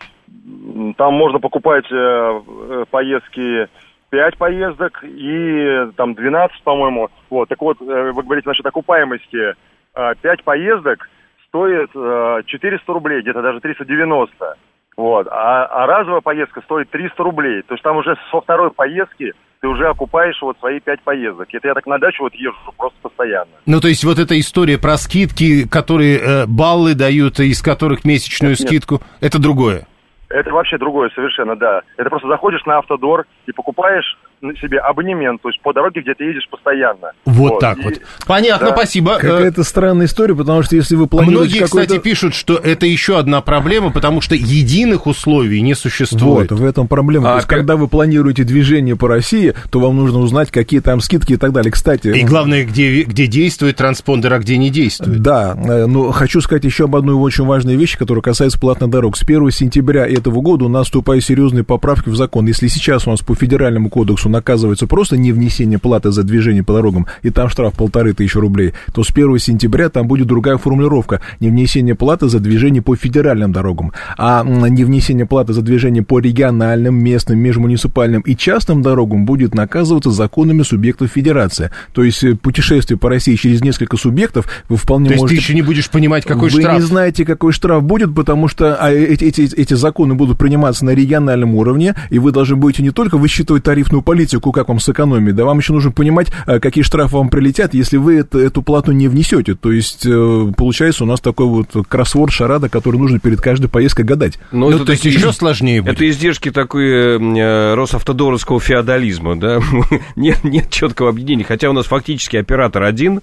Там можно покупать э, поездки 5 поездок и там 12, по-моему. Вот. Так вот, э, вы говорите насчет окупаемости. 5 поездок стоит э, 400 рублей, где-то даже 390. Вот. А, а разовая поездка стоит 300 рублей. То есть там уже со второй поездки ты уже окупаешь вот свои 5 поездок. Это я так на дачу вот езжу просто постоянно. Ну, то есть вот эта история про скидки, которые э, баллы дают, из которых месячную Нет, нет. скидку, это другое. Это вообще другое совершенно, да. Это просто заходишь на автодор и покупаешь себе абонемент, то есть по дороге, где ты едешь постоянно. Вот, так И- вот. Понятно, да. спасибо. Какая-то странная история, потому что если вы планируете Многие, кстати, пишут, что это еще одна проблема, потому что единых условий не существует. Вот, в этом проблема. А То есть, как- когда вы планируете движение по России, то вам нужно узнать, какие там скидки и так далее. Кстати, И главное, где, где действует транспондер, а где не действует. Да, э, но хочу сказать еще об одной очень важной вещи, которая касается платных дорог. С 1 сентября этого года у нас вступают серьезные поправки в закон. Если сейчас у нас по федеральному кодексу что наказывается просто не внесение платы за движение по дорогам, и там штраф полторы тысячи рублей, то с 1 сентября там будет другая формулировка. Не внесение платы за движение по федеральным дорогам, а не внесение платы за движение по региональным, местным, межмуниципальным и частным дорогам будет наказываться законами субъектов федерации. То есть э, путешествие по России через несколько субъектов вы вполне То можете... ты еще не будешь понимать, какой вы штраф. не знаете, какой штраф будет, потому что а, эти, эти, эти законы будут приниматься на региональном уровне, и вы должны будете не только высчитывать тарифную политику, как вам сэкономить, да вам еще нужно понимать, а, какие штрафы вам прилетят, если вы это, эту плату не внесете. То есть э, получается у нас такой вот кроссворд, шарада, который нужно перед каждой поездкой гадать. Ну, это то есть еще сложнее будет. Это издержки такой э, Росавтодоровского феодализма, да? нет, нет четкого объединения. Хотя у нас фактически оператор один,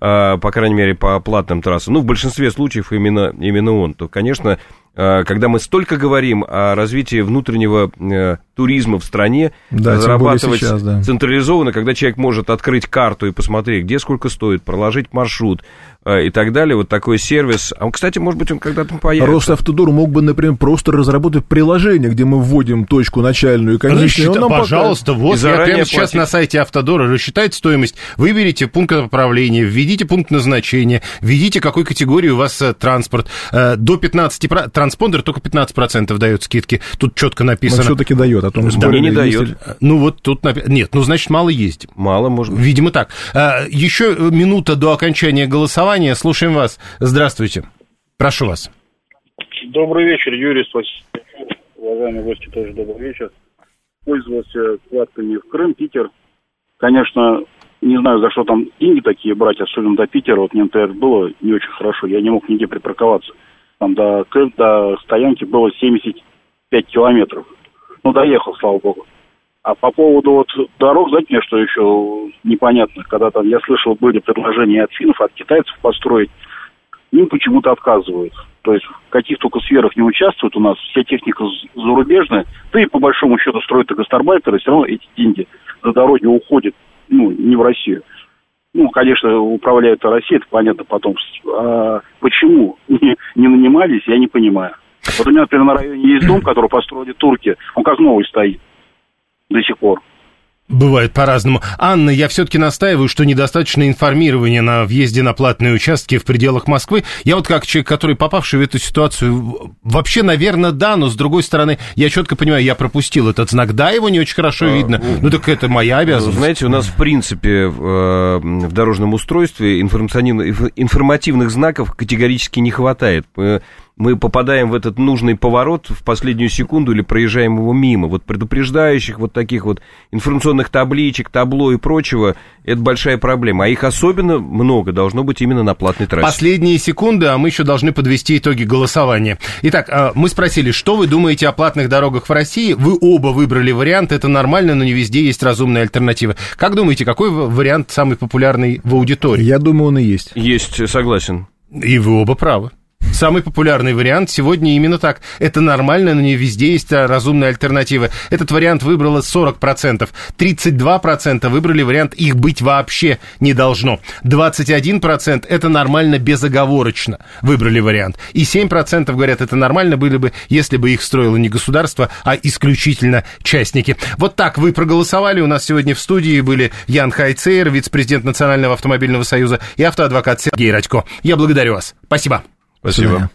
э, по крайней мере, по платным трассам. Ну, в большинстве случаев именно, именно он. То, конечно, э, когда мы столько говорим о развитии внутреннего э, туризма в стране, Да, разрабатывать сейчас, да. централизованно, когда человек может открыть карту и посмотреть, где сколько стоит, проложить маршрут э, и так далее, вот такой сервис. А, он, кстати, может быть, он когда-то появится. Росавтодор мог бы, например, просто разработать приложение, где мы вводим точку начальную и конечную. он Рассчита- нам пожалуйста, вот И я прямо сейчас на сайте Автодора рассчитает стоимость. Выберите пункт направления, введите пункт назначения, введите, какой категории у вас э, транспорт. Э, до 15, про- транспондер только 15% дает скидки. Тут четко Но написано. все-таки дает, а то мы Да, не дает. Ну вот тут напи- Нет, ну значит мало ездим. Мало, может быть. Видимо так. Э, Еще минута до окончания голосования. Слушаем вас. Здравствуйте. Прошу вас. Добрый вечер, Юрий Спасибо. Уважаемые гости, тоже добрый вечер. Пользовался вкладками в Крым, Питер. Конечно, не знаю, за что там деньги такие брать, особенно до Питера. Вот мне НТР было не очень хорошо. Я не мог нигде припарковаться. Там до, до стоянки было 75 километров. Ну, доехал, слава богу. А по поводу вот дорог, знаете, мне что еще непонятно? Когда там, я слышал, были предложения от финнов, от китайцев построить им почему-то отказывают. То есть в каких только сферах не участвуют у нас, вся техника зарубежная, да и по большому счету строят и гастарбайтеры, все равно эти деньги за дороги уходят, ну, не в Россию. Ну, конечно, управляет Россия, это понятно потом. А почему не, не нанимались, я не понимаю. Вот у меня, например, на районе есть дом, который построили турки, он как новый стоит до сих пор. Бывает по-разному. Анна, я все-таки настаиваю, что недостаточно информирования на въезде на платные участки в пределах Москвы. Я вот как человек, который попавший в эту ситуацию, вообще, наверное, да, но с другой стороны, я четко понимаю, я пропустил этот знак. Да, его не очень хорошо видно. Ну так это моя обязанность. Знаете, у нас, в принципе, в, э, дорожном устройстве информативных знаков категорически не хватает. Мы, попадаем в этот нужный поворот в последнюю секунду или проезжаем его мимо. Вот предупреждающих, вот таких вот информационных табличек, табло и прочего, это большая проблема. А их особенно много должно быть именно на платной трассе. Последние секунды, а мы еще должны подвести итоги голосования. Итак, а, мы спросили, что вы думаете о платных дорогах в России? Вы оба выбрали вариант, это нормально, но не везде есть разумные альтернативы. Как думаете, какой вариант самый популярный в аудитории? Я думаю, он и есть. Есть, согласен. И вы оба правы. Самый популярный вариант сегодня именно так. Это нормально, но не везде есть а, разумные альтернативы. Этот вариант выбрало 40%. 32% выбрали вариант «их быть вообще не должно». 21% это нормально безоговорочно выбрали вариант. И 7% говорят, это нормально были бы, если бы их строило не государство, а исключительно частники. Вот так вы проголосовали. У нас сегодня в студии были Ян Хайцейр, вице-президент Национального автомобильного союза, и автоадвокат Сергей Радько. Я благодарю вас. Спасибо. Спасибо.